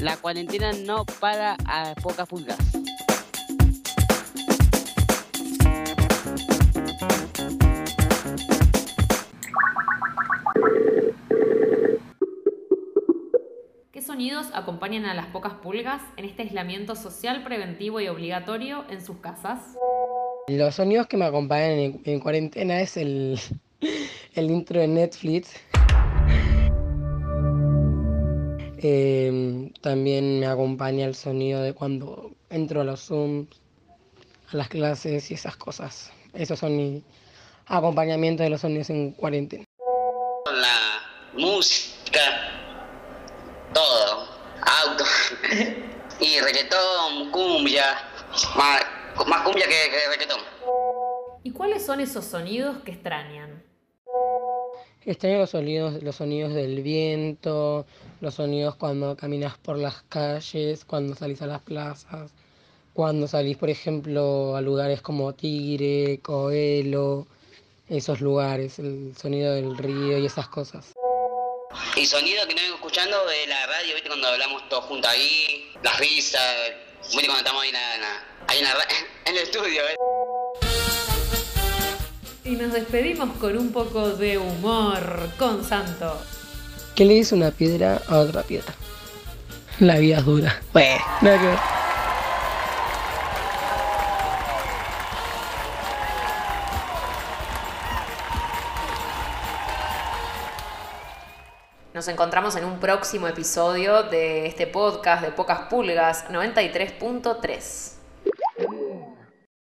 La cuarentena no para a pocas pulgas. ¿Qué sonidos acompañan a las pocas pulgas en este aislamiento social preventivo y obligatorio en sus casas? Los sonidos que me acompañan en, en cuarentena es el, el intro de Netflix. Em, también me acompaña el sonido de cuando entro a los Zooms, a las clases y esas cosas. Esos son mi acompañamiento de los sonidos en cuarentena. La música, todo, auto y reggaetón, cumbia, más, más cumbia que, que reggaetón. ¿Y cuáles son esos sonidos que extrañan? Extraño los sonidos, los sonidos del viento, los sonidos cuando caminas por las calles, cuando salís a las plazas, cuando salís, por ejemplo, a lugares como Tigre, Coelho, esos lugares, el sonido del río y esas cosas. Y sonido que no vengo escuchando de la radio, ¿viste? Cuando hablamos todos juntos ahí, las risas, ¿viste? Cuando estamos ahí en, la- en ahí en, la en el estudio, ¿eh? Nos despedimos con un poco de humor con Santo. ¿Qué le dice una piedra a otra piedra? La vida es dura. Bueno, nada que ver. Nos encontramos en un próximo episodio de este podcast de Pocas Pulgas 93.3.